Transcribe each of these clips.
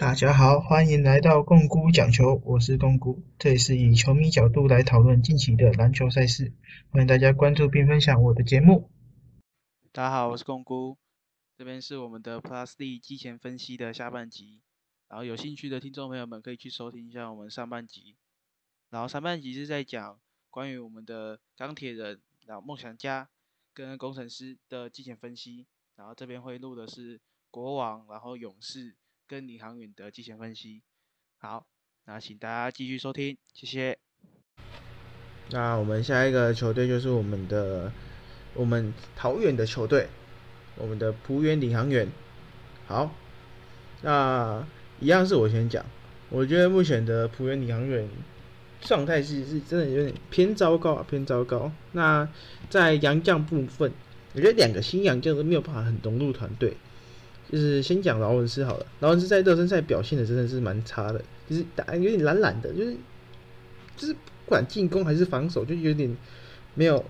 大家好，欢迎来到共估讲球，我是共估，这里是以球迷角度来讨论近期的篮球赛事，欢迎大家关注并分享我的节目。大家好，我是共估，这边是我们的 Plus D 季前分析的下半集，然后有兴趣的听众朋友们可以去收听一下我们上半集，然后上半集是在讲关于我们的钢铁人、然后梦想家跟工程师的季前分析，然后这边会录的是国王，然后勇士。跟领航员的季前分析，好，那请大家继续收听，谢谢。那我们下一个球队就是我们的我们桃园的球队，我们的浦原领航员。好，那一样是我先讲，我觉得目前的浦原领航员状态是是真的有点偏糟糕啊，偏糟糕。那在洋将部分，我觉得两个新洋将都没有办法很融入团队。就是先讲劳文斯好了，劳文斯在热身赛表现的真的是蛮差的，就是打有点懒懒的，就是就是不管进攻还是防守，就有点没有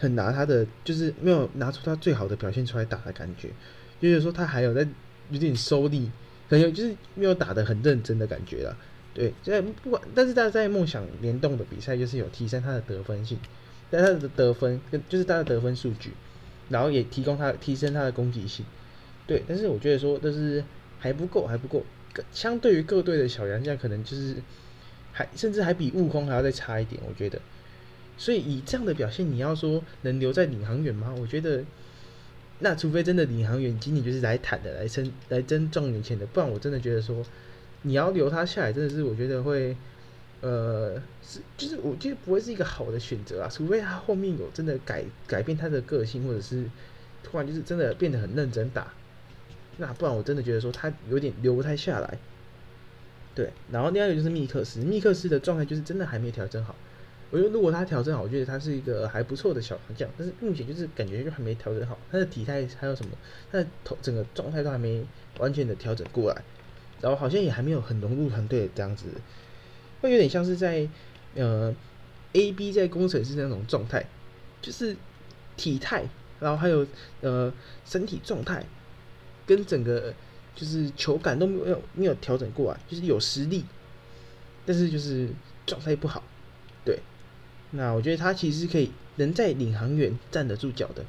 很拿他的，就是没有拿出他最好的表现出来打的感觉，就是说他还有在有点收力，很有就是没有打的很认真的感觉了。对，在不管，但是他在梦想联动的比赛就是有提升他的得分性，但他的得分跟就是他的得分数据，然后也提供他提升他的攻击性。对，但是我觉得说，但是还不够，还不够。相对于各队的小杨将，可能就是还甚至还比悟空还要再差一点。我觉得，所以以这样的表现，你要说能留在领航员吗？我觉得，那除非真的领航员今年就是来坦的，来争来争状元签的，不然我真的觉得说，你要留他下来，真的是我觉得会，呃，是就是我觉得不会是一个好的选择啊。除非他后面有真的改改变他的个性，或者是突然就是真的变得很认真打。那不然我真的觉得说他有点留不太下来，对。然后第二个就是密克斯，密克斯的状态就是真的还没调整好。我觉得如果他调整好，我觉得他是一个还不错的小将。但是目前就是感觉就还没调整好，他的体态还有什么，他的头整个状态都还没完全的调整过来。然后好像也还没有很融入团队这样子，会有点像是在呃 A B 在工程师那种状态，就是体态，然后还有呃身体状态。跟整个就是球感都没有没有调整过来，就是有实力，但是就是状态不好。对，那我觉得他其实可以能在领航员站得住脚的。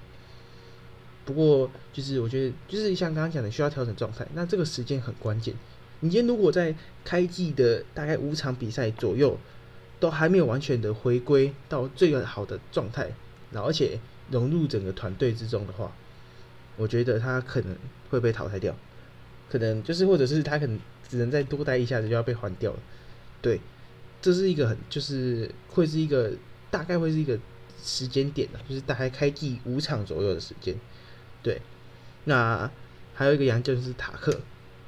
不过就是我觉得就是像刚刚讲的，需要调整状态。那这个时间很关键。你今天如果在开季的大概五场比赛左右，都还没有完全的回归到最好的状态，然后而且融入整个团队之中的话。我觉得他可能会被淘汰掉，可能就是或者是他可能只能再多待一下子就要被换掉了。对，这是一个很就是会是一个大概会是一个时间点的，就是大概开季五场左右的时间。对，那还有一个杨就是塔克，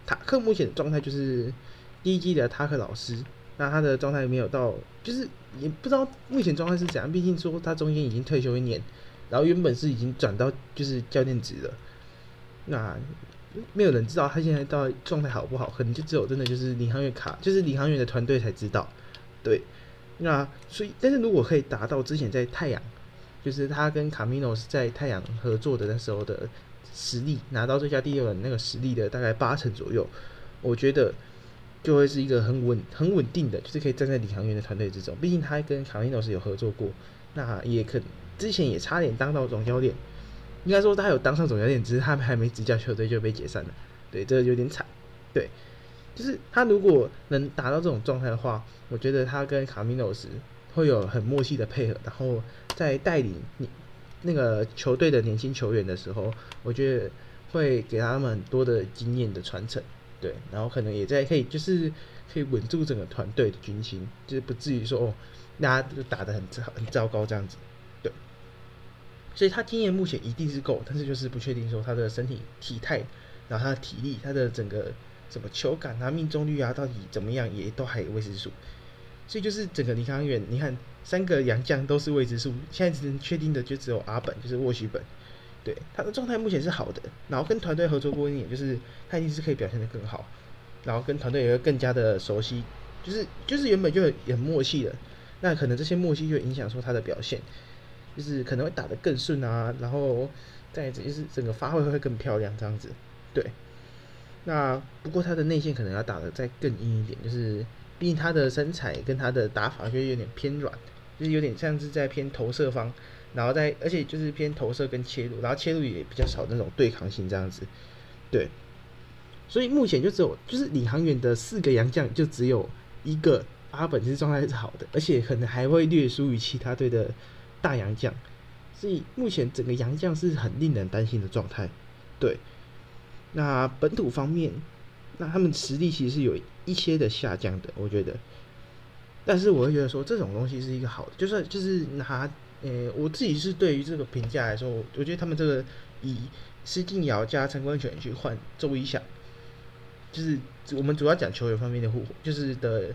塔克目前的状态就是第一季的塔克老师，那他的状态没有到，就是也不知道目前状态是怎样，毕竟说他中间已经退休一年。然后原本是已经转到就是教练职了，那没有人知道他现在到状态好不好，可能就只有真的就是领航员卡，就是领航员的团队才知道。对，那所以但是如果可以达到之前在太阳，就是他跟卡米诺是在太阳合作的那时候的实力，拿到最佳第六人那个实力的大概八成左右，我觉得就会是一个很稳很稳定的，就是可以站在领航员的团队之中。毕竟他跟卡米诺是有合作过，那也可。之前也差点当到总教练，应该说他有当上总教练，只是他还没执教球队就被解散了。对，这有点惨。对，就是他如果能达到这种状态的话，我觉得他跟卡米诺斯会有很默契的配合，然后在带领你那个球队的年轻球员的时候，我觉得会给他们很多的经验的传承。对，然后可能也在可以就是可以稳住整个团队的军心，就是不至于说哦，大家就打得很糟很糟糕这样子。所以他经验目前一定是够，但是就是不确定说他的身体体态，然后他的体力，他的整个什么球感啊、命中率啊，到底怎么样，也都还有未知数。所以就是整个李康远，你看三个洋将都是未知数，现在只能确定的就只有阿本，就是沃许本，对他的状态目前是好的，然后跟团队合作过一点，就是他一定是可以表现的更好，然后跟团队也会更加的熟悉，就是就是原本就很默契的，那可能这些默契就影响说他的表现。就是可能会打得更顺啊，然后再就是整个发挥会更漂亮这样子，对。那不过他的内线可能要打得再更硬一点，就是毕竟他的身材跟他的打法就有点偏软，就是有点像是在偏投射方，然后在而且就是偏投射跟切入，然后切入也比较少那种对抗性这样子，对。所以目前就只有就是领航员的四个洋将就只有一个阿本是状态是好的，而且可能还会略输于其他队的大洋将，所以目前整个洋将是很令人担心的状态，对。那本土方面，那他们实力其实是有一些的下降的，我觉得。但是我会觉得说这种东西是一个好的，就是就是拿，呃，我自己是对于这个评价来说，我觉得他们这个以施晋尧加陈冠权去换周一翔，就是我们主要讲球员方面的互，就是的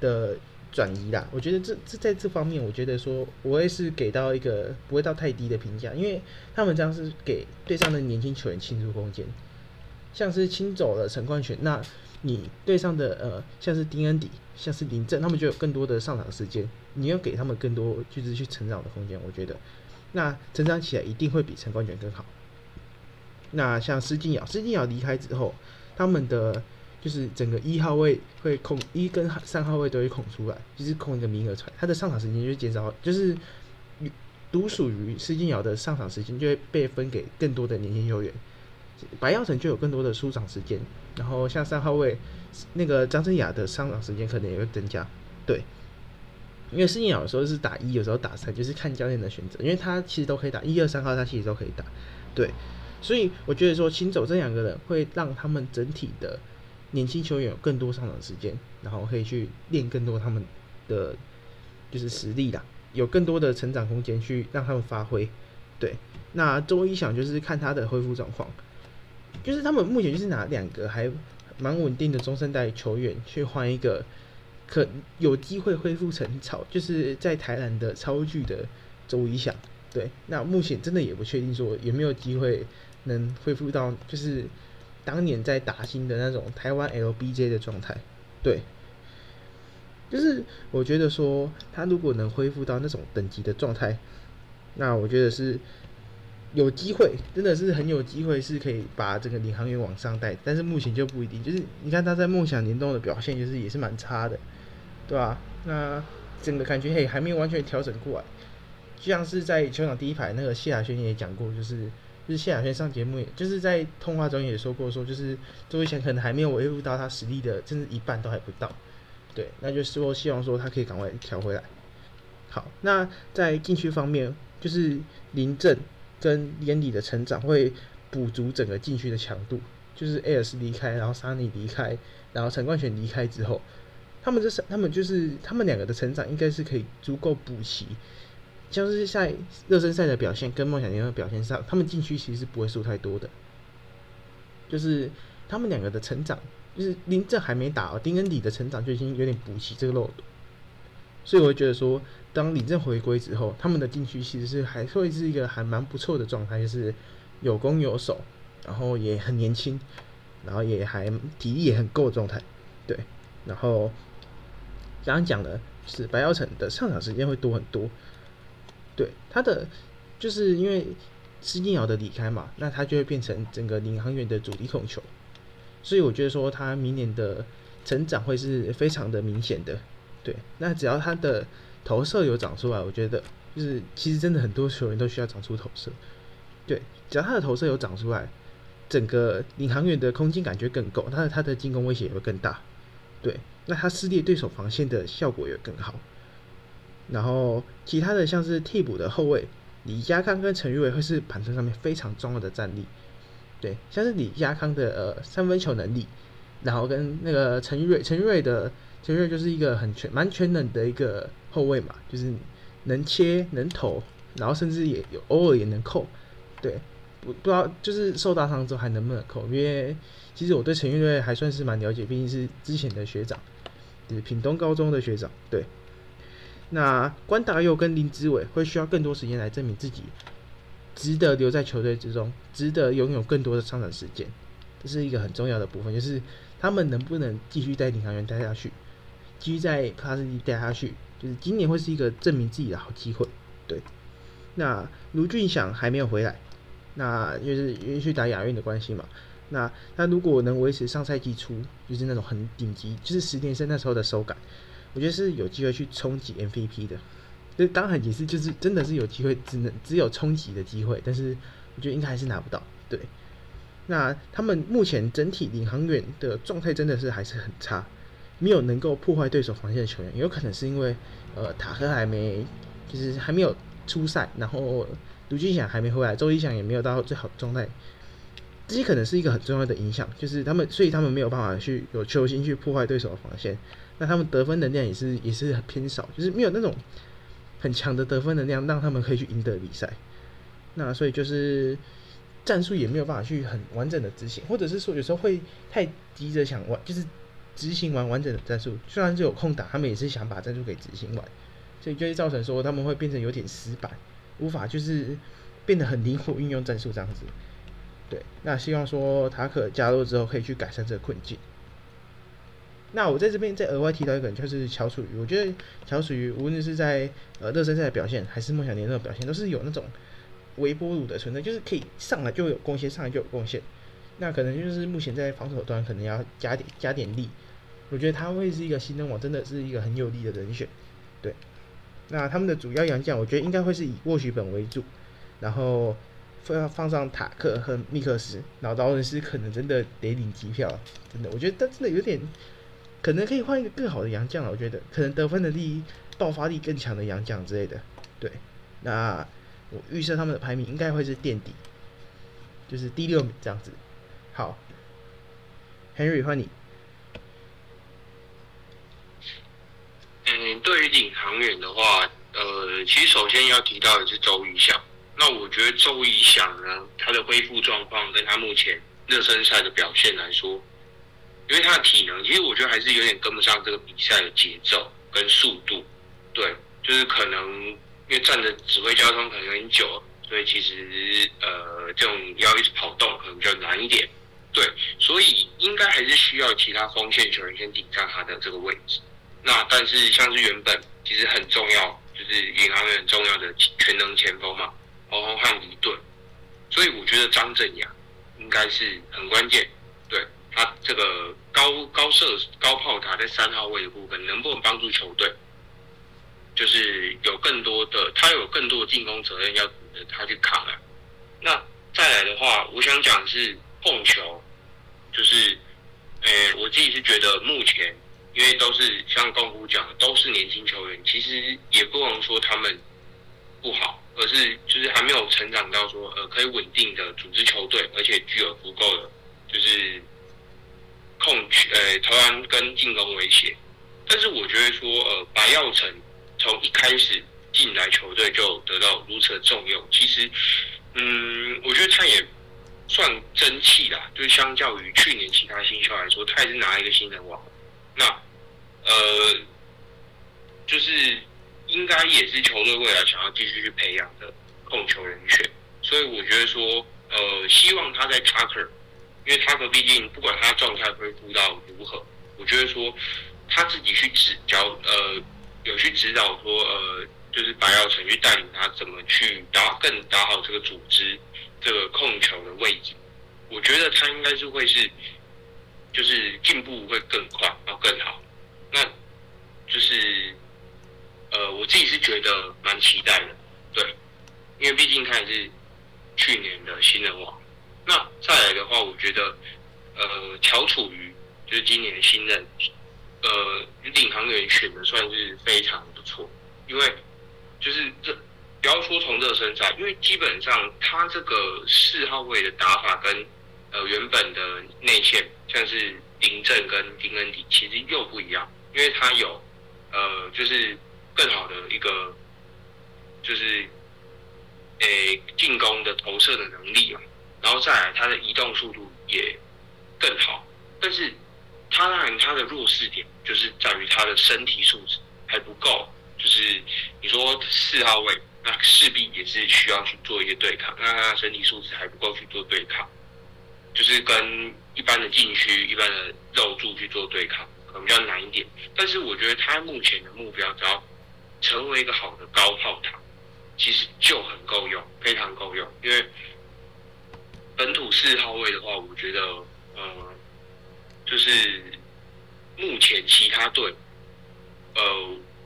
的转移啦。我觉得这这在这方面，我觉得说我也是给到一个不会到太低的评价，因为他们这样是给对上的年轻球员倾注空间。像是清走了陈冠权，那你对上的呃，像是丁恩迪，像是林振，他们就有更多的上场时间，你要给他们更多就是去成长的空间，我觉得，那成长起来一定会比陈冠权更好。那像施晋尧，施晋尧离开之后，他们的就是整个一号位会空，一跟三号位都会空出来，就是空一个名额出来，他的上场时间就减少，就是独属于施晋尧的上场时间就会被分给更多的年轻球员。白耀成就有更多的出场时间，然后像三号位那个张真雅的上场时间可能也会增加，对，因为施晋尧有时候是打一，有时候打三，就是看教练的选择，因为他其实都可以打一二三号，他其实都可以打，对，所以我觉得说请走这两个人会让他们整体的年轻球员有更多上场时间，然后可以去练更多他们的就是实力啦，有更多的成长空间去让他们发挥，对，那周一想就是看他的恢复状况。就是他们目前就是拿两个还蛮稳定的中生代球员去换一个可有机会恢复成超，就是在台南的超巨的周一翔。对，那目前真的也不确定说有没有机会能恢复到就是当年在打新的那种台湾 LBJ 的状态。对，就是我觉得说他如果能恢复到那种等级的状态，那我觉得是。有机会，真的是很有机会，是可以把这个领航员往上带，但是目前就不一定。就是你看他在梦想联动的表现，就是也是蛮差的，对吧？那整个感觉嘿还没有完全调整过来，就像是在球场第一排那个谢亚轩也讲过，就是就是谢亚轩上节目，也就是在通话中也说过，说就是周伟贤可能还没有恢复到他实力的，甚至一半都还不到。对，那就是说希望说他可以赶快调回来。好，那在禁区方面，就是林振。跟年底的成长会补足整个禁区的强度，就是 A S 离开，然后沙尼离开，然后陈冠权离开之后，他们这是他们就是他们两个的成长应该是可以足够补齐，像是在热身赛的表现跟梦想联的表现上，他们禁区其实是不会输太多的，就是他们两个的成长，就是林正还没打，丁恩迪的成长就已经有点补齐这个漏洞，所以我会觉得说。当领证回归之后，他们的禁区其实是还会是一个还蛮不错的状态，就是有攻有守，然后也很年轻，然后也还体力也很够的状态。对，然后刚刚讲的是白耀成的上场时间会多很多。对，他的就是因为施晋尧的离开嘛，那他就会变成整个领航员的主力控球，所以我觉得说他明年的成长会是非常的明显的。对，那只要他的。投射有长出来，我觉得就是其实真的很多球员都需要长出投射。对，只要他的投射有长出来，整个领航员的空间感觉更够，他的他的进攻威胁也会更大。对，那他撕裂对手防线的效果也更好。然后其他的像是替补的后卫李佳康跟陈玉伟会是板凳上面非常重要的战力。对，像是李佳康的呃三分球能力，然后跟那个陈玉瑞，陈玉瑞的陈玉瑞就是一个很全蛮全能的一个。后卫嘛，就是能切能投，然后甚至也有偶尔也能扣，对，不不知道就是受大伤之后还能不能扣？因为其实我对陈玉瑞还算是蛮了解，毕竟是之前的学长，就是品东高中的学长。对，那关大佑跟林志伟会需要更多时间来证明自己值得留在球队之中，值得拥有更多的上场时间，这是一个很重要的部分，就是他们能不能继续在领航员待下去，继续在克拉斯蒂待下去。就是今年会是一个证明自己的好机会，对。那卢俊祥还没有回来，那就是因为去打亚运的关系嘛。那他如果能维持上赛季初就是那种很顶级，就是十年生那时候的手感，我觉得是有机会去冲击 MVP 的。这当然也是就是真的是有机会，只能只有冲击的机会，但是我觉得应该还是拿不到。对，那他们目前整体领航员的状态真的是还是很差，没有能够破坏对手防线的球员，有可能是因为呃塔克还没就是还没有出赛，然后卢俊祥还没回来，周一翔也没有到最好状态。这些可能是一个很重要的影响，就是他们，所以他们没有办法去有球星去破坏对手的防线。那他们得分能量也是也是很偏少，就是没有那种很强的得分能量，让他们可以去赢得比赛。那所以就是战术也没有办法去很完整的执行，或者是说有时候会太急着想完，就是执行完完整的战术。虽然是有空打，他们也是想把战术给执行完，所以就会造成说他们会变成有点死板，无法就是变得很灵活运用战术这样子。对，那希望说塔可加入之后可以去改善这个困境。那我在这边再额外提到一个人，就是乔楚瑜。我觉得乔楚瑜无论是在呃热身赛的表现，还是梦想联赛的表现，都是有那种微波炉的存在，就是可以上来就有贡献，上来就有贡献。那可能就是目前在防守端可能要加点加点力。我觉得他会是一个新人王，真的是一个很有力的人选。对，那他们的主要洋将，我觉得应该会是以沃许本为主，然后。要放上塔克和密克斯，老劳伦斯可能真的得领机票，真的，我觉得他真的有点，可能可以换一个更好的洋将了。我觉得可能得分的力、爆发力更强的洋将之类的。对，那我预测他们的排名应该会是垫底，就是第六名这样子。好，Henry 换你。嗯，对于领航员的话，呃，其实首先要提到的是周瑜翔。那我觉得周怡翔呢，他的恢复状况跟他目前热身赛的表现来说，因为他的体能，其实我觉得还是有点跟不上这个比赛的节奏跟速度。对，就是可能因为站着指挥交通可能有点久，所以其实呃这种要一直跑动可能比较难一点。对，所以应该还是需要其他锋线球员先顶上他的这个位置。那但是像是原本其实很重要，就是银行很重要的全能前锋嘛。黄和一顿，所以我觉得张镇阳应该是很关键。对他这个高高射高炮塔在三号位的部分，能不能帮助球队，就是有更多的他有更多的进攻责任要他去扛啊。那再来的话，我想讲是碰球，就是诶，我自己是觉得目前因为都是像公谷讲的，都是年轻球员，其实也不能说他们不好。而是就是还没有成长到说呃可以稳定的组织球队，而且具有足够的就是控呃投篮跟进攻威胁。但是我觉得说呃白耀成从一开始进来球队就得到如此的重用，其实嗯我觉得他也算争气啦，就是相较于去年其他新秀来说，他也是拿一个新人王。那呃就是。应该也是球队未来想要继续去培养的控球人选，所以我觉得说，呃，希望他在 Tucker，因为塔克毕竟不管他状态恢复到如何，我觉得说他自己去指教，呃，有去指导说，呃，就是白耀成去带领他怎么去打更打好这个组织这个控球的位置，我觉得他应该是会是，就是进步会更快，然后更好，那就是。呃，我自己是觉得蛮期待的，对，因为毕竟他也是去年的新人王。那再来的话，我觉得，呃，乔楚瑜就是今年的新任，呃，领航员选的算是非常不错，因为就是这不要说从热身赛，因为基本上他这个四号位的打法跟呃原本的内线，像是林振跟丁恩迪，其实又不一样，因为他有呃就是。更好的一个就是，诶，进攻的投射的能力啊，然后再来他的移动速度也更好，但是他当然他的弱势点就是在于他的身体素质还不够，就是你说四号位，那势必也是需要去做一些对抗，那他身体素质还不够去做对抗，就是跟一般的禁区、一般的肉柱去做对抗，可能比较难一点，但是我觉得他目前的目标只要。成为一个好的高炮塔，其实就很够用，非常够用。因为本土四号位的话，我觉得呃，就是目前其他队呃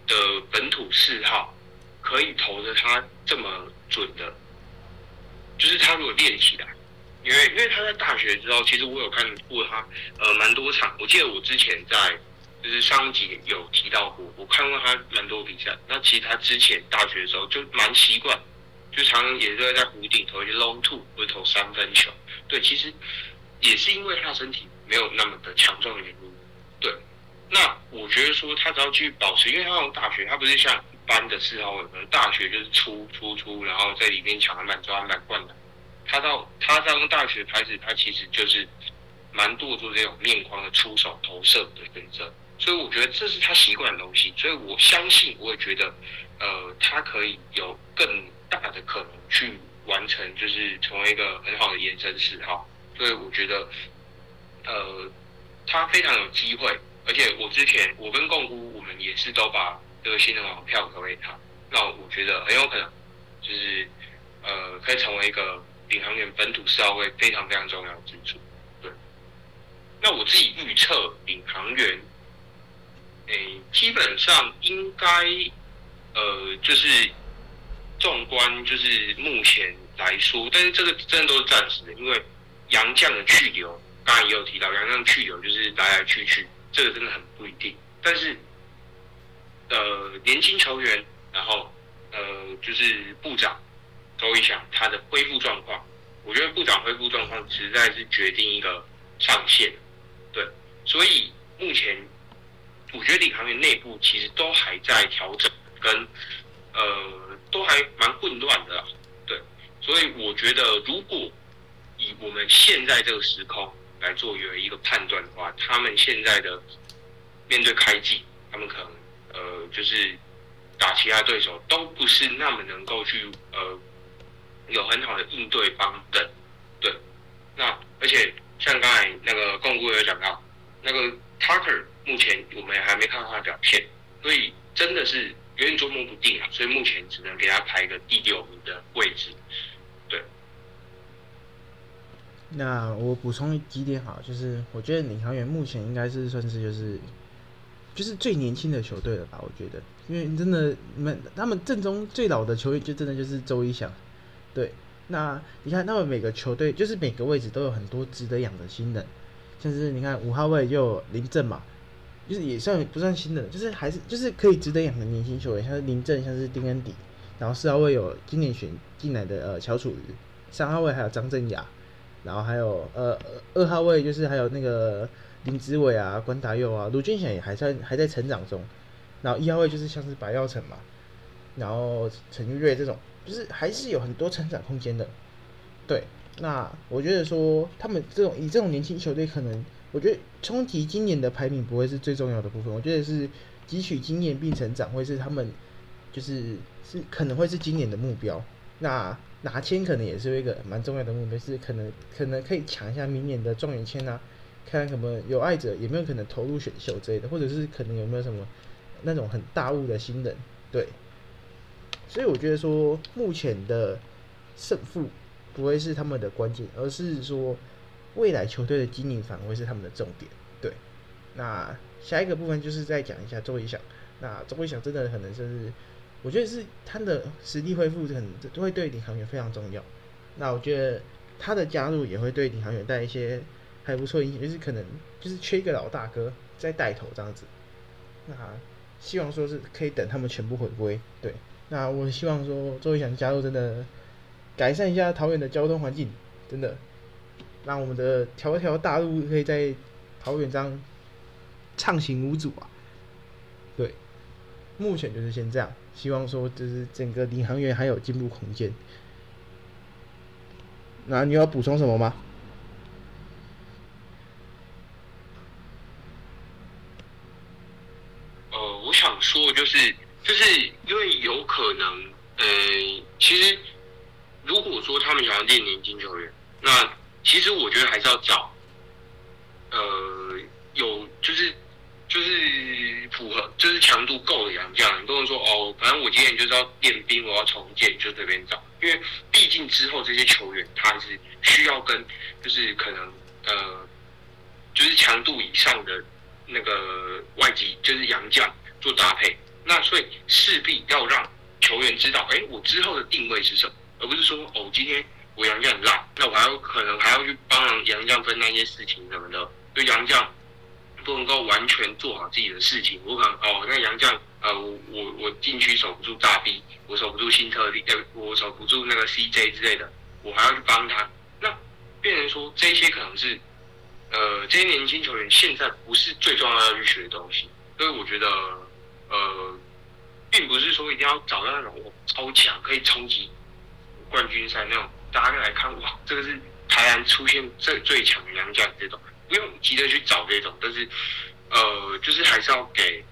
的本土四号可以投的他这么准的，就是他如果练起来，因为因为他在大学之后，其实我有看过他呃蛮多场，我记得我之前在就是上一集有提到过，我看过他蛮多比赛。那其实他之前大学的时候就蛮习惯，就常常也是会在弧顶投一些 long two 或投三分球。对，其实也是因为他身体没有那么的强壮的原因。对，那我觉得说他只要继续保持，因为他从大学他不是像一般的四号位，可能大学就是出出出，然后在里面抢篮板、抓篮板、灌篮。他到他上大学开始，他其实就是蛮多做这种面框的出手投射的选择。所以我觉得这是他习惯的东西，所以我相信，我也觉得，呃，他可以有更大的可能去完成，就是成为一个很好的延伸四号。所以我觉得，呃，他非常有机会，而且我之前我跟共姑我们也是都把这个新人王票投给他，那我觉得很有可能，就是呃，可以成为一个领航员本土四号位非常非常重要的支柱。对，那我自己预测领航员。诶，基本上应该，呃，就是纵观就是目前来说，但是这个真的都是暂时的，因为杨将的去留，刚才也有提到，杨将去留就是来来去去，这个真的很不一定。但是，呃，年轻球员，然后呃，就是部长周一翔他的恢复状况，我觉得部长恢复状况实在是决定一个上限，对，所以目前。我觉得领航员内部其实都还在调整，跟呃都还蛮混乱的，对，所以我觉得如果以我们现在这个时空来做有一个判断的话，他们现在的面对开季，他们可能呃就是打其他对手都不是那么能够去呃有很好的应对方的，对，那而且像刚才那个共估有讲到那个 Tucker。目前我们还没看到他的表现，所以真的是有点捉摸不定啊。所以目前只能给他排个第六名的位置。对。那我补充几点好，就是我觉得领航员目前应该是算是就是就是最年轻的球队了吧？我觉得，因为真的你们他们正中最老的球员就真的就是周一翔。对。那你看他们每个球队就是每个位置都有很多值得养的新人，像是你看五号位就有林振嘛。就是也算不算新的，就是还是就是可以值得养的年轻球员，像是林振，像是丁恩迪，然后四号位有今年选进来的呃乔楚瑜，三号位还有张镇雅，然后还有呃二号位就是还有那个林子伟啊、关达佑啊、卢俊贤也还在还在成长中，然后一号位就是像是白耀成嘛，然后陈玉瑞这种，就是还是有很多成长空间的，对，那我觉得说他们这种以这种年轻球队可能。我觉得冲击今年的排名不会是最重要的部分，我觉得是汲取经验并成长，会是他们就是是可能会是今年的目标。那拿签可能也是一个蛮重要的目标，是可能可能可以抢一下明年的状元签啊，看看什么有爱者有没有可能投入选秀之类的，或者是可能有没有什么那种很大物的新人。对，所以我觉得说目前的胜负不会是他们的关键，而是说。未来球队的经营反而是他们的重点，对。那下一个部分就是再讲一下周一翔。那周一翔真的可能就是，我觉得是他的实力恢复很都会对领航员非常重要。那我觉得他的加入也会对领航员带一些还不错影响，就是可能就是缺一个老大哥在带头这样子。那希望说是可以等他们全部回归，对。那我希望说周一翔加入真的改善一下桃园的交通环境，真的。让我们的条条大路可以在桃园章畅行无阻啊！对，目前就是先这样，希望说就是整个领航员还有进步空间。那你要补充什么吗？呃，我想说就是，就是因为有可能，呃，其实如果说他们想要练年轻球员，那其实我觉得还是要找，呃，有就是就是符合就是强度够的洋将，你不能说哦，反正我今天就是要练兵，我要重建，就随便找。因为毕竟之后这些球员他是需要跟就是可能呃就是强度以上的那个外籍就是洋将做搭配，那所以势必要让球员知道，哎，我之后的定位是什么，而不是说哦今天我洋将很烂，那我还要可能还要去帮杨将分担一些事情什么的，就杨将不能够完全做好自己的事情，我可能哦那杨将。呃，我我我禁区守不住大 B，我守不住新特利，呃，我守不住那个 CJ 之类的，我还要去帮他。那变成说这些可能是，呃，这些年轻球员现在不是最重要要去学的东西。所以我觉得，呃，并不是说一定要找到那种超强可以冲击冠军赛那种，大家来看哇，这个是台湾出现最最强的洋将这种，不用急着去找这种，但是，呃，就是还是要给。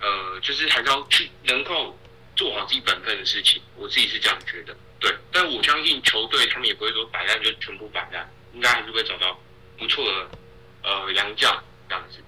呃，就是还是要去能够做好自己本分的事情，我自己是这样觉得。对，但我相信球队他们也不会说摆烂就全部摆烂，应该还是会找到不错的呃洋将这样子。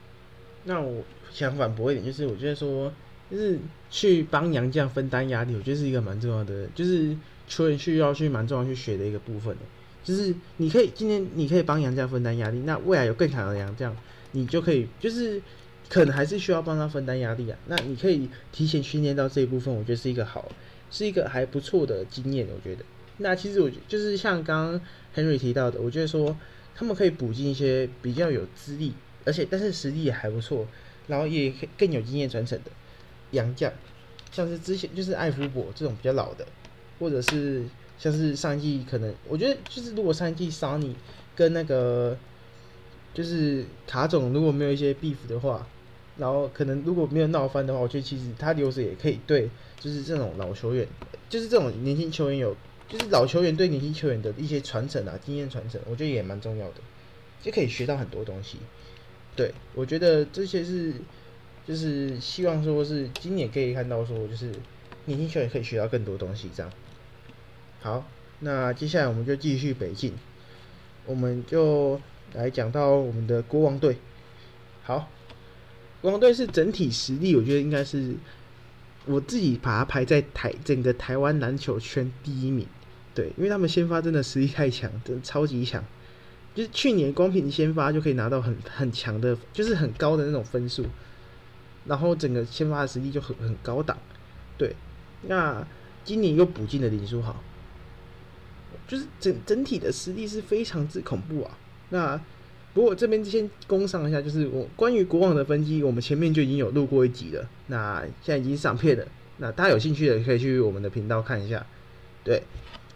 那我想反驳一点，就是我觉得说，就是去帮洋将分担压力，我觉得是一个蛮重要的，就是球员需要去蛮重要去学的一个部分就是你可以今天你可以帮杨将分担压力，那未来有更强的杨将，你就可以就是。可能还是需要帮他分担压力啊。那你可以提前训练到这一部分，我觉得是一个好，是一个还不错的经验。我觉得，那其实我就是像刚刚 Henry 提到的，我觉得说他们可以补进一些比较有资历，而且但是实力也还不错，然后也更有经验传承的洋将，像是之前就是艾弗伯这种比较老的，或者是像是上一季可能我觉得就是如果上一季 Sunny 跟那个就是卡总如果没有一些 beef 的话。然后可能如果没有闹翻的话，我觉得其实他留着也可以对，就是这种老球员，就是这种年轻球员有，就是老球员对年轻球员的一些传承啊，经验传承，我觉得也蛮重要的，就可以学到很多东西。对我觉得这些是，就是希望说是今年可以看到说，就是年轻球员可以学到更多东西这样。好，那接下来我们就继续北进，我们就来讲到我们的国王队。好。国王队是整体实力，我觉得应该是我自己把它排在台整个台湾篮球圈第一名。对，因为他们先发真的实力太强，真的超级强。就是去年光凭先发就可以拿到很很强的，就是很高的那种分数，然后整个先发的实力就很很高档。对，那今年又补进了林书豪，就是整整体的实力是非常之恐怖啊。那不过这边先攻上一下，就是我关于国王的分析，我们前面就已经有录过一集了，那现在已经上片了。那大家有兴趣的可以去我们的频道看一下。对，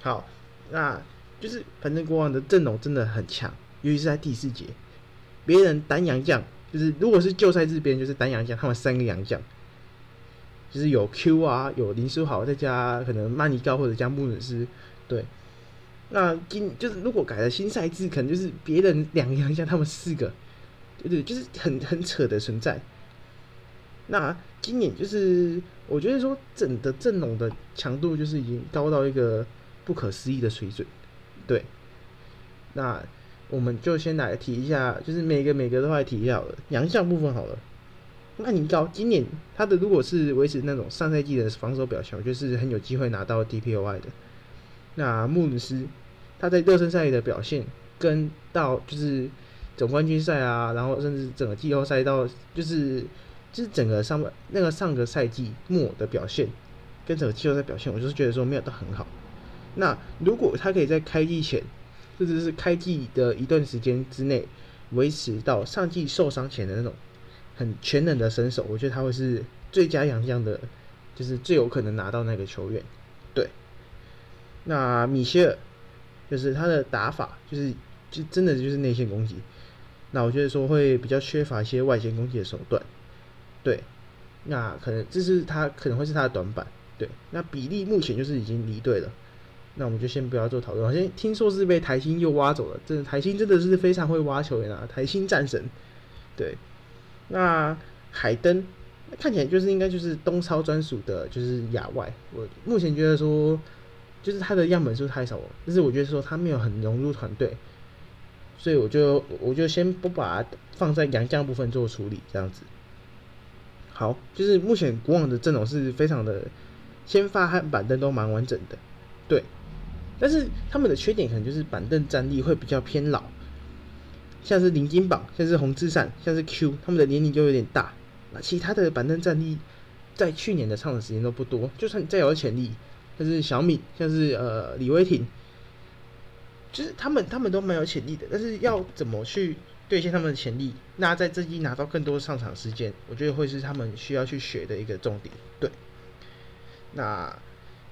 好，那就是反正国王的阵容真的很强，尤其是在第四节，别人单阳将就是如果是旧赛这边就是单阳将，他们三个洋将，就是有 Q 啊，有林书豪，再加可能曼尼高或者加穆努斯，对。那今就是如果改了新赛制，可能就是别人两个洋将，他们四个，对对，就是很很扯的存在。那今年就是我觉得说整的阵容的强度就是已经高到一个不可思议的水准，对。那我们就先来提一下，就是每个每个都来提一下好了，洋相部分好了。那你高今年他的如果是维持那种上赛季的防守表现，我觉得是很有机会拿到 DPOI 的。那穆鲁斯。他在热身赛的表现，跟到就是总冠军赛啊，然后甚至整个季后赛到就是就是整个上半那个上个赛季末的表现，跟整个季后赛表现，我就是觉得说没有都很好。那如果他可以在开季前，甚至是开季的一段时间之内，维持到上季受伤前的那种很全能的身手，我觉得他会是最佳洋将的，就是最有可能拿到那个球员。对，那米歇尔。就是他的打法，就是就真的就是内线攻击。那我觉得说会比较缺乏一些外线攻击的手段。对，那可能这是他可能会是他的短板。对，那比例目前就是已经离队了。那我们就先不要做讨论。好像听说是被台新又挖走了。真的台新真的是非常会挖球员啊，台新战神。对，那海登看起来就是应该就是东超专属的，就是亚外。我目前觉得说。就是他的样本数太少了，但是我觉得说他没有很融入团队，所以我就我就先不把它放在杨将部分做处理，这样子。好，就是目前国王的阵容是非常的先发和板凳都蛮完整的。对。但是他们的缺点可能就是板凳战力会比较偏老，像是林金榜，像是洪志善，像是 Q，他们的年龄就有点大。那其他的板凳战力在去年的上场时间都不多，就算再有潜力，像是小米，像是呃李威霆，就是他们他们都蛮有潜力的，但是要怎么去兑现他们的潜力？那在这季拿到更多上场时间，我觉得会是他们需要去学的一个重点。对，那。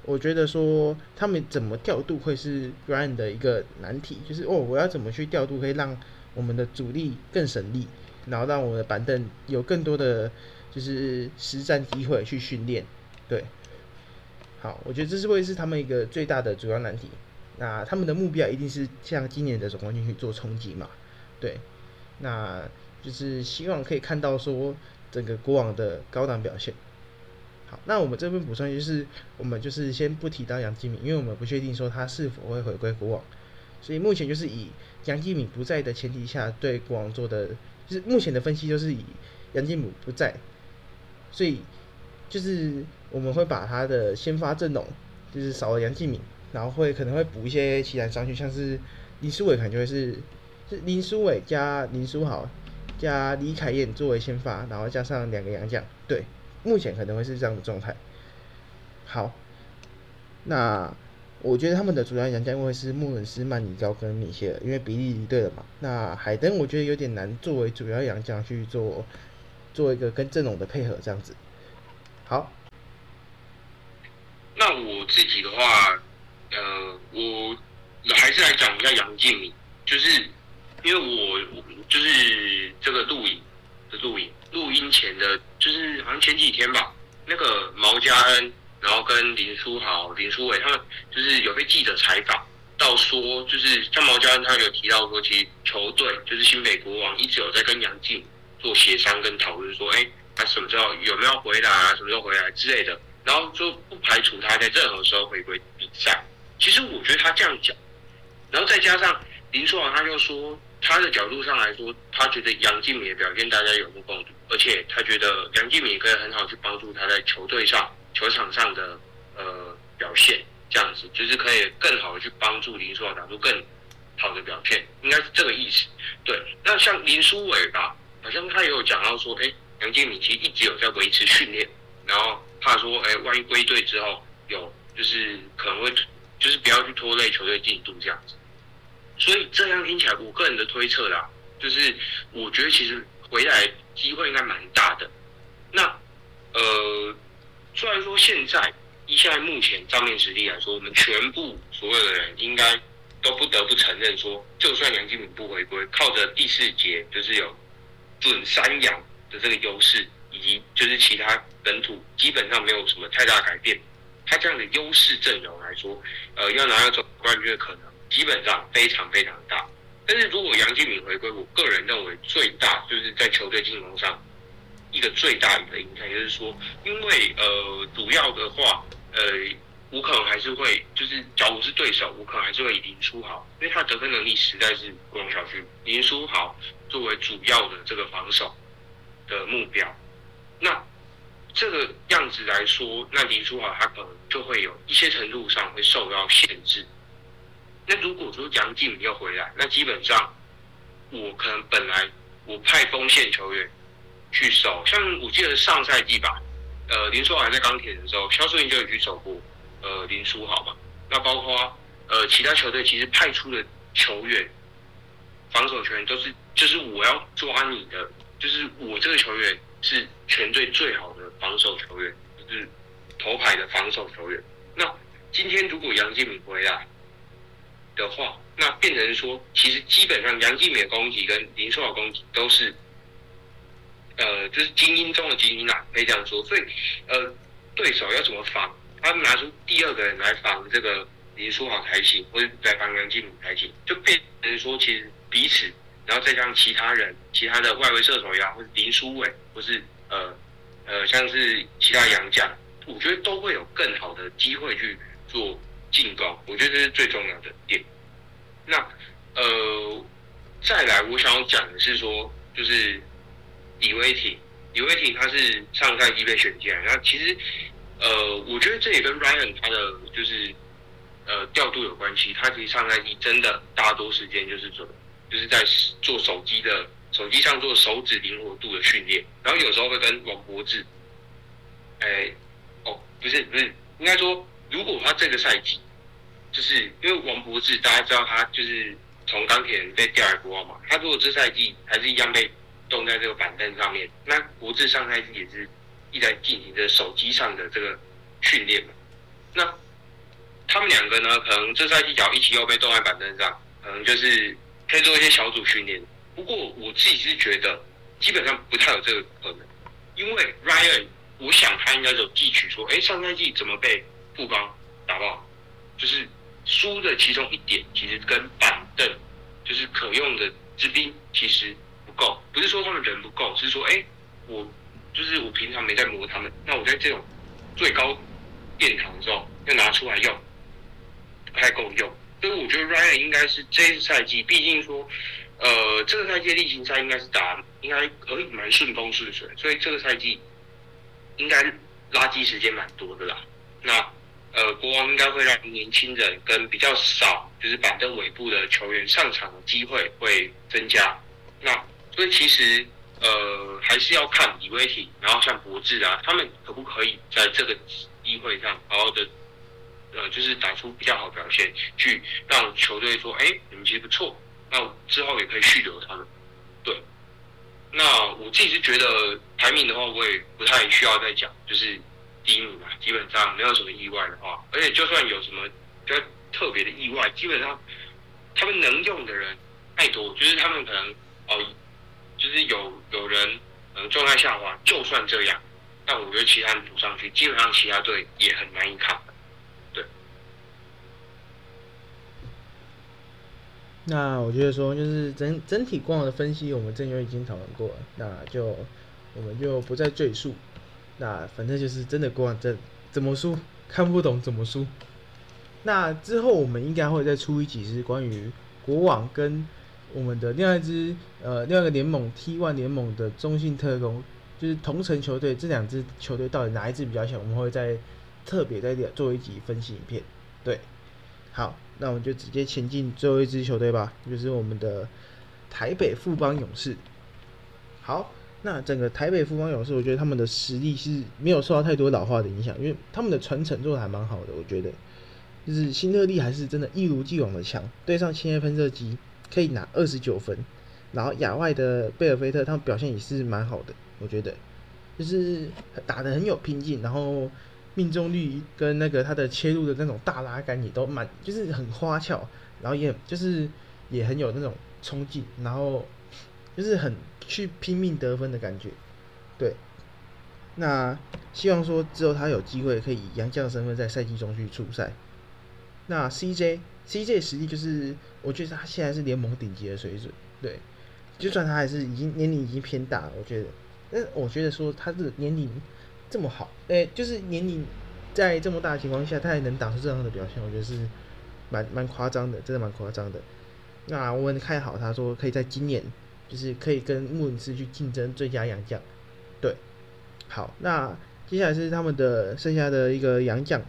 我觉得说他们怎么调度会是 Ryan 的一个难题，就是哦，我要怎么去调度可以让我们的主力更省力，然后让我们的板凳有更多的就是实战机会去训练。对，好，我觉得这是会是他们一个最大的主要难题。那他们的目标一定是向今年的总冠军去做冲击嘛？对，那就是希望可以看到说整个国王的高档表现。好那我们这边补充就是，我们就是先不提到杨继敏，因为我们不确定说他是否会回归国王，所以目前就是以杨继敏不在的前提下对国王做的，就是目前的分析就是以杨继敏不在，所以就是我们会把他的先发阵容就是少了杨继敏，然后会可能会补一些其他上去，像是林书伟可能就会是是林书伟加林书豪加李凯燕作为先发，然后加上两个洋将，对。目前可能会是这样的状态。好，那我觉得他们的主要洋将会是穆伦斯、曼尼高跟米歇尔，因为比利离队了嘛。那海登我觉得有点难作为主要洋将去做做一个跟阵容的配合这样子。好，的话，呃，我还是来讲一下杨敬敏，就是因为我就是这个录影的录影。录音前的，就是好像前几天吧，那个毛家恩，然后跟林书豪、林书伟他们，就是有被记者采访到说，就是像毛家恩他有提到说，其实球队就是新北国王一直有在跟杨静做协商跟讨论，说，哎，他什么时候有没有回来啊，什么时候回来之类的，然后就不排除他在任何时候回归比赛。其实我觉得他这样讲，然后再加上林书豪他又说。他的角度上来说，他觉得杨敬敏的表现大家有目共睹，而且他觉得杨敬敏可以很好去帮助他在球队上、球场上的呃表现，这样子就是可以更好的去帮助林书豪打出更好的表现，应该是这个意思。对，那像林书伟吧，好像他也有讲到说，哎，杨敬敏其实一直有在维持训练，然后怕说，哎，万一归队之后有就是可能会就是不要去拖累球队进度这样子。所以这样听起来，我个人的推测啦，就是我觉得其实回来机会应该蛮大的。那呃，虽然说现在以现在目前账面实力来说，我们全部所有的人应该都不得不承认说，就算杨金敏不回归，靠着第四节就是有准三阳的这个优势，及就是其他本土基本上没有什么太大改变，他这样的优势阵容来说，呃，要拿到总冠军的可能。基本上非常非常大，但是如果杨敬敏回归，我个人认为最大就是在球队进攻上一个最大的一个影响，就是说，因为呃主要的话，呃我可能还是会就是，假如是对手，我可能还是会以林书豪，因为他得分能力实在是不容小觑。林书豪作为主要的这个防守的目标，那这个样子来说，那林书豪他可能就会有一些程度上会受到限制。那如果说杨敬要回来，那基本上我可能本来我派锋线球员去守，像我记得上赛季吧，呃林书豪还在钢铁的时候，肖顺英就有去守过呃林书豪嘛。那包括呃其他球队其实派出的球员，防守球员都是就是我要抓你的，就是我这个球员是全队最好的防守球员，就是头牌的防守球员。那今天如果杨敬敏回来，的话，那变成说，其实基本上杨继敏的攻击跟林书豪攻击都是，呃，就是精英中的精英啊，可以这样说。所以，呃，对手要怎么防？他们拿出第二个人来防这个林书豪才行，或者来防杨继敏才行，就变成说，其实彼此，然后再加上其他人，其他的外围射手也好，或者林书伟，或是呃呃，像是其他洋将，我觉得都会有更好的机会去做。进攻，我觉得这是最重要的点。那呃，再来，我想要讲的是说，就是李威霆，李威霆他是上赛季被选进来，那其实呃，我觉得这也跟 Ryan 他的就是呃调度有关系，他其实上赛季真的大多时间就是准就是在做手机的手机上做手指灵活度的训练，然后有时候会跟王博志，哎，哦，不是不是，应该说如果他这个赛季，就是因为王博志大家知道他就是从钢铁人被调来国王嘛，他如果这赛季还是一样被冻在这个板凳上面，那博志上赛季也是一直在进行着手机上的这个训练嘛，那。他们两个呢，可能这赛季脚一起又被冻在板凳上，可能就是可以做一些小组训练。不过我自己是觉得，基本上不太有这个可能，因为 Ryan，我想他应该有汲取说，哎，上赛季怎么被布邦打爆，就是输的其中一点，其实跟板凳就是可用的之兵其实不够，不是说他们人不够，是说，哎，我就是我平常没在磨他们，那我在这种最高殿堂的时候要拿出来用。不太够用，所以我觉得 Ryan 应该是这一赛季，毕竟说，呃，这个赛季例行赛应该是打，应该可以蛮顺风顺水，所以这个赛季应该垃圾时间蛮多的啦。那呃，国王应该会让年轻人跟比较少就是板凳尾部的球员上场的机会会增加。那所以其实呃还是要看李威霆，然后像博智啊，他们可不可以在这个机会上好好的。呃，就是打出比较好表现，去让球队说，哎，你们其实不错，那之后也可以续留他们。对，那我自己是觉得排名的话，我也不太需要再讲，就是第一名嘛，基本上没有什么意外的话，而且就算有什么比较特别的意外，基本上他们能用的人太多，就是他们可能哦，就是有有人嗯状态下滑，就算这样，但我觉得其他人补上去，基本上其他队也很难以抗。那我觉得说，就是整整体光的分析，我们之前已经讨论过了，那就我们就不再赘述。那反正就是真的光这怎么输，看不懂怎么输。那之后我们应该会再出一集是关于国网跟我们的另外一支呃另外一个联盟 T1 联盟的中信特工，就是同城球队这两支球队到底哪一支比较强，我们会再特别再做一集分析影片。对，好。那我们就直接前进最后一支球队吧，就是我们的台北富邦勇士。好，那整个台北富邦勇士，我觉得他们的实力是没有受到太多老化的影响，因为他们的传承做的还蛮好的。我觉得，就是新特利还是真的一如既往的强，对上千叶喷射机可以拿二十九分，然后亚外的贝尔菲特他们表现也是蛮好的，我觉得就是打的很有拼劲，然后。命中率跟那个他的切入的那种大拉杆也都蛮，就是很花俏，然后也就是也很有那种冲劲，然后就是很去拼命得分的感觉，对。那希望说之后他有机会可以以洋将身份在赛季中去出赛。那 CJ CJ 实力就是我觉得他现在是联盟顶级的水准，对。就算他还是已经年龄已经偏大了，我觉得，但我觉得说他的年龄。这么好，诶，就是年龄在这么大的情况下，他还能打出这样的表现，我觉得是蛮蛮夸张的，真的蛮夸张的。那我们看好他说可以在今年，就是可以跟穆里斯去竞争最佳洋将。对，好，那接下来是他们的剩下的一个洋将，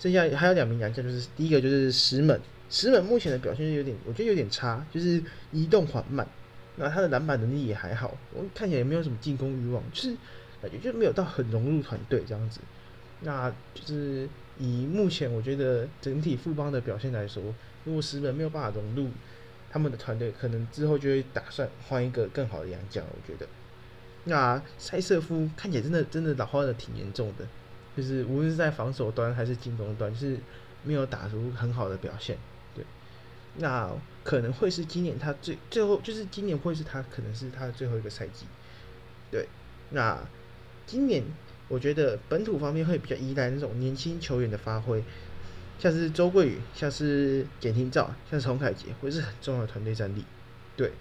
剩下还有两名洋将，就是第一个就是石门，石门目前的表现是有点，我觉得有点差，就是移动缓慢，那他的篮板能力也还好，我看起来也没有什么进攻欲望，就是。也就没有到很融入团队这样子，那就是以目前我觉得整体富邦的表现来说，如果石门没有办法融入他们的团队，可能之后就会打算换一个更好的洋将。我觉得，那塞瑟夫看起来真的真的老化的挺严重的，就是无论是在防守端还是进攻端，就是没有打出很好的表现。对，那可能会是今年他最最后就是今年会是他可能是他的最后一个赛季。对，那。今年我觉得本土方面会比较依赖那种年轻球员的发挥，像是周桂宇，像是简廷照，像是洪凯杰，会是很重要的团队战力。对，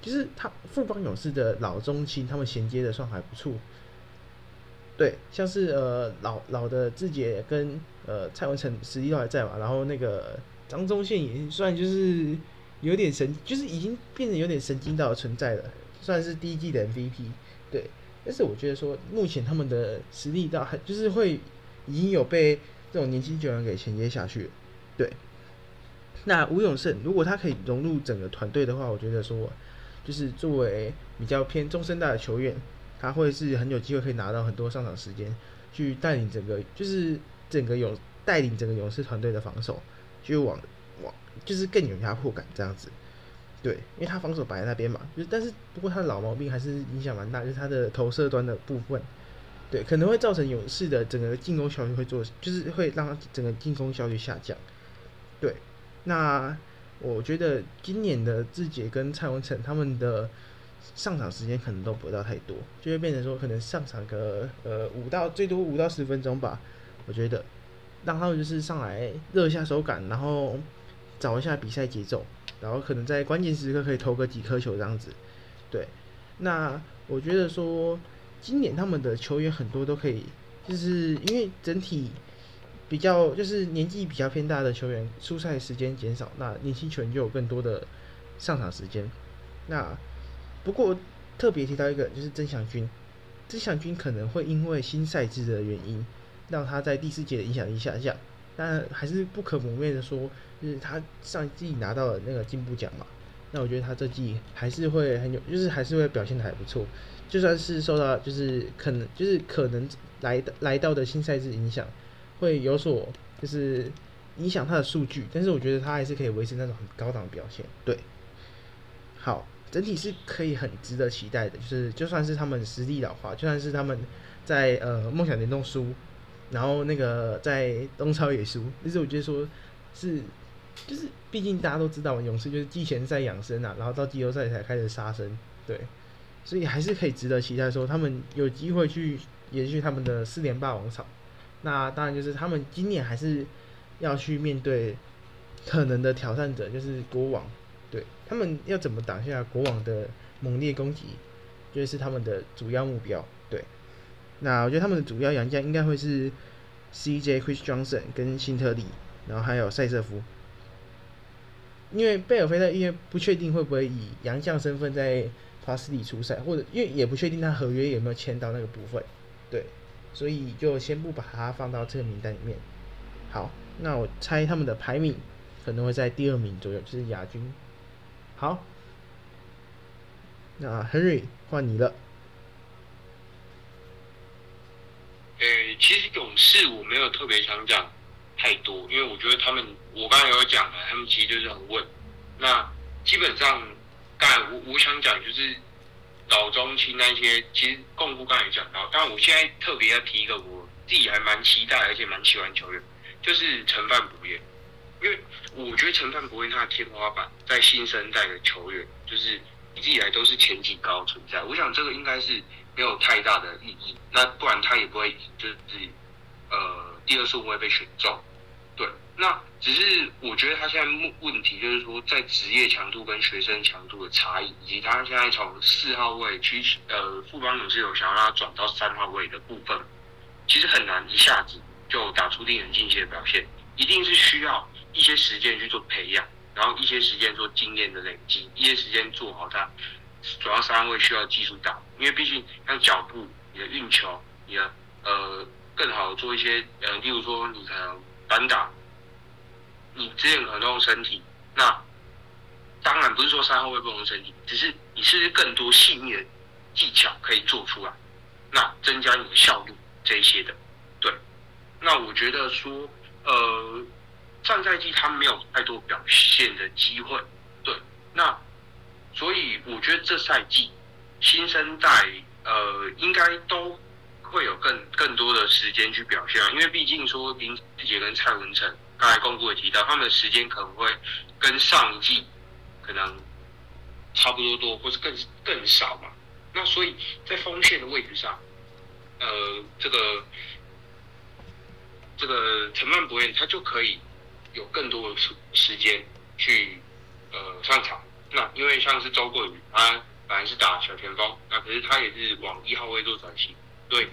就是他富邦勇士的老中青，他们衔接的算还不错。对，像是呃老老的志杰跟呃蔡文成实力都还在嘛，然后那个张忠宪也算就是有点神，就是已经变得有点神经到存在了，算是第一季的 MVP。对。但是我觉得说，目前他们的实力到还就是会已经有被这种年轻球员给衔接下去。对，那吴永胜如果他可以融入整个团队的话，我觉得说，就是作为比较偏中生代的球员，他会是很有机会可以拿到很多上场时间，去带领整个就是整个勇带领整个勇士团队的防守，就往往就是更有压迫感这样子。对，因为他防守摆在那边嘛，就是但是不过他的老毛病还是影响蛮大，就是他的投射端的部分，对，可能会造成勇士的整个进攻效率会做，就是会让整个进攻效率下降。对，那我觉得今年的志杰跟蔡文成他们的上场时间可能都不到太多，就会变成说可能上场个呃五到最多五到十分钟吧，我觉得让他们就是上来热一下手感，然后找一下比赛节奏。然后可能在关键时刻可以投个几颗球这样子，对。那我觉得说，今年他们的球员很多都可以，就是因为整体比较就是年纪比较偏大的球员出赛时间减少，那年轻球员就有更多的上场时间。那不过特别提到一个就是曾祥军，曾祥军可能会因为新赛制的原因，让他在第四节的影响力下降。但还是不可磨灭的说，就是他上季拿到了那个进步奖嘛，那我觉得他这季还是会很有，就是还是会表现的还不错，就算是受到就是可能就是可能来来到的新赛制影响，会有所就是影响他的数据，但是我觉得他还是可以维持那种很高档的表现。对，好，整体是可以很值得期待的，就是就算是他们实力老化，就算是他们在呃梦想联动输。然后那个在东超也输，但是我觉得说，是就是毕竟大家都知道，勇士就是季前赛养生啊，然后到季后赛才开始杀生，对，所以还是可以值得期待说他们有机会去延续他们的四连霸王朝。那当然就是他们今年还是要去面对可能的挑战者，就是国王，对他们要怎么挡下国王的猛烈攻击，就是他们的主要目标，对。那我觉得他们的主要洋将应该会是 C.J. Chris Johnson 跟辛特利，然后还有塞瑟夫。因为贝尔菲特因为不确定会不会以洋将身份在帕斯里出赛，或者因为也不确定他合约有没有签到那个部分，对，所以就先不把他放到这个名单里面。好，那我猜他们的排名可能会在第二名左右，就是亚军。好，那 Henry 换你了。其实勇士我没有特别想讲太多，因为我觉得他们，我刚才有讲了，他们其实就是很稳。那基本上，刚才我我想讲就是老中青那些，其实共夫刚才也讲到，但我现在特别要提一个我自己还蛮期待而且蛮喜欢球员，就是陈范博彦，因为我觉得陈范博彦他的天花板在新生代的球员，就是一直以来都是前几高存在。我想这个应该是。没有太大的意义，那不然他也不会就是呃第二顺位被选中，对，那只是我觉得他现在问问题就是说在职业强度跟学生强度的差异，以及他现在从四号位去呃副帮勇士有想要让他转到三号位的部分，其实很难一下子就打出令人惊喜的表现，一定是需要一些时间去做培养，然后一些时间做经验的累积，一些时间做好他。主要三位需要技术打，因为毕竟像脚步、你的运球、你的呃更好做一些呃，例如说你可能单打，你之前可能用身体，那当然不是说三号位不用身体，只是你是不是更多细腻的技巧可以做出来，那增加你的效率这一些的，对。那我觉得说呃，上赛季他没有太多表现的机会，对，那。所以我觉得这赛季新生代呃应该都会有更更多的时间去表现，因为毕竟说林志杰跟蔡文成刚才公布也提到，他们的时间可能会跟上一季可能差不多多，或是更更少嘛。那所以在锋线的位置上，呃，这个这个陈曼博彦他就可以有更多的时时间去呃上场。那因为像是周桂宇，他本来是打小前锋，那可是他也是往一号位做转型。对，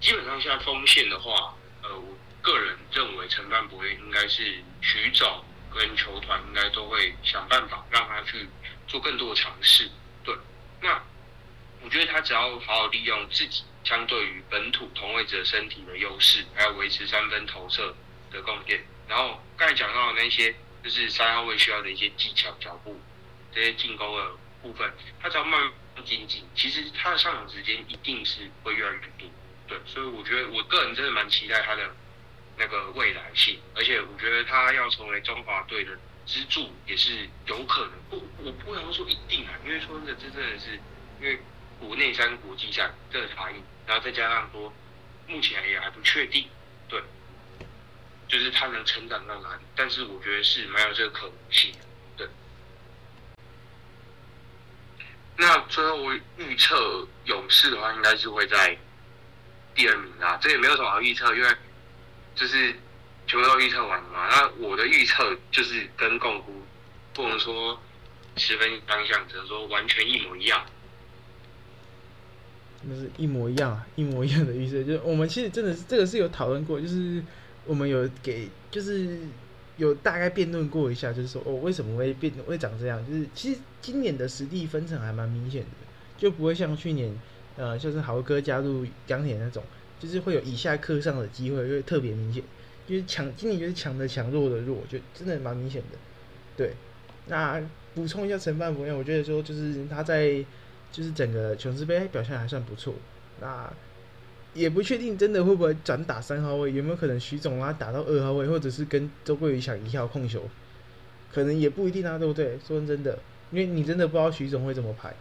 基本上现在锋线的话，呃，我个人认为陈范博应该是徐总跟球团应该都会想办法让他去做更多的尝试。对，那我觉得他只要好好利用自己相对于本土同位者身体的优势，还有维持三分投射的贡献，然后刚才讲到的那些就是三号位需要的一些技巧、脚步这些进攻的部分，他只要慢慢精进，其实他的上场时间一定是会越来越多。对，所以我觉得我个人真的蛮期待他的那个未来性，而且我觉得他要成为中华队的支柱也是有可能。不，我不能说一定啊，因为说真的，这真的是因为国内三国际赛这个差异，然后再加上说目前也还不确定，对，就是他能成长到哪里，但是我觉得是蛮有这个可能性，对。那最后我预测勇士的话，应该是会在第二名啦。这也没有什么好预测，因为就是全部都预测完了嘛。那我的预测就是跟共估不能说十分相像，只能说完全一模一样。那是一模一样啊，一模一样的预测。就是我们其实真的是这个是有讨论过，就是我们有给，就是有大概辩论过一下，就是说哦为什么会变会长这样？就是其实今年的实力分层还蛮明显的，就不会像去年呃就是豪哥加入钢铁那种，就是会有以下克上的机会，会特别明显。就是强今年就是强的强，弱的弱，就真的蛮明显的。对，那补充一下陈范博，我觉得说就是他在。就是整个琼斯杯表现还算不错，那也不确定真的会不会转打三号位，有没有可能徐总啊打到二号位，或者是跟周桂宇抢一号控球，可能也不一定啊，对不对？说真的，因为你真的不知道徐总会怎么排，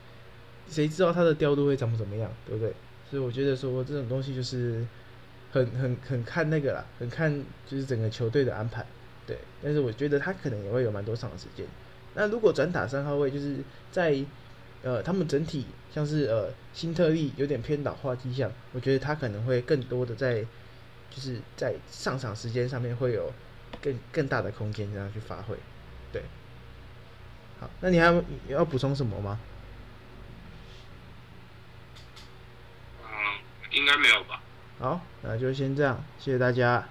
谁知道他的调度会怎么怎么样，对不对？所以我觉得说这种东西就是很很很看那个啦，很看就是整个球队的安排，对。但是我觉得他可能也会有蛮多场的时间。那如果转打三号位，就是在呃，他们整体像是呃，新特利有点偏老化迹象，我觉得他可能会更多的在，就是在上场时间上面会有更更大的空间这样去发挥，对。好，那你还要要补充什么吗？嗯，应该没有吧。好，那就先这样，谢谢大家。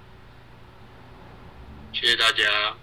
谢谢大家。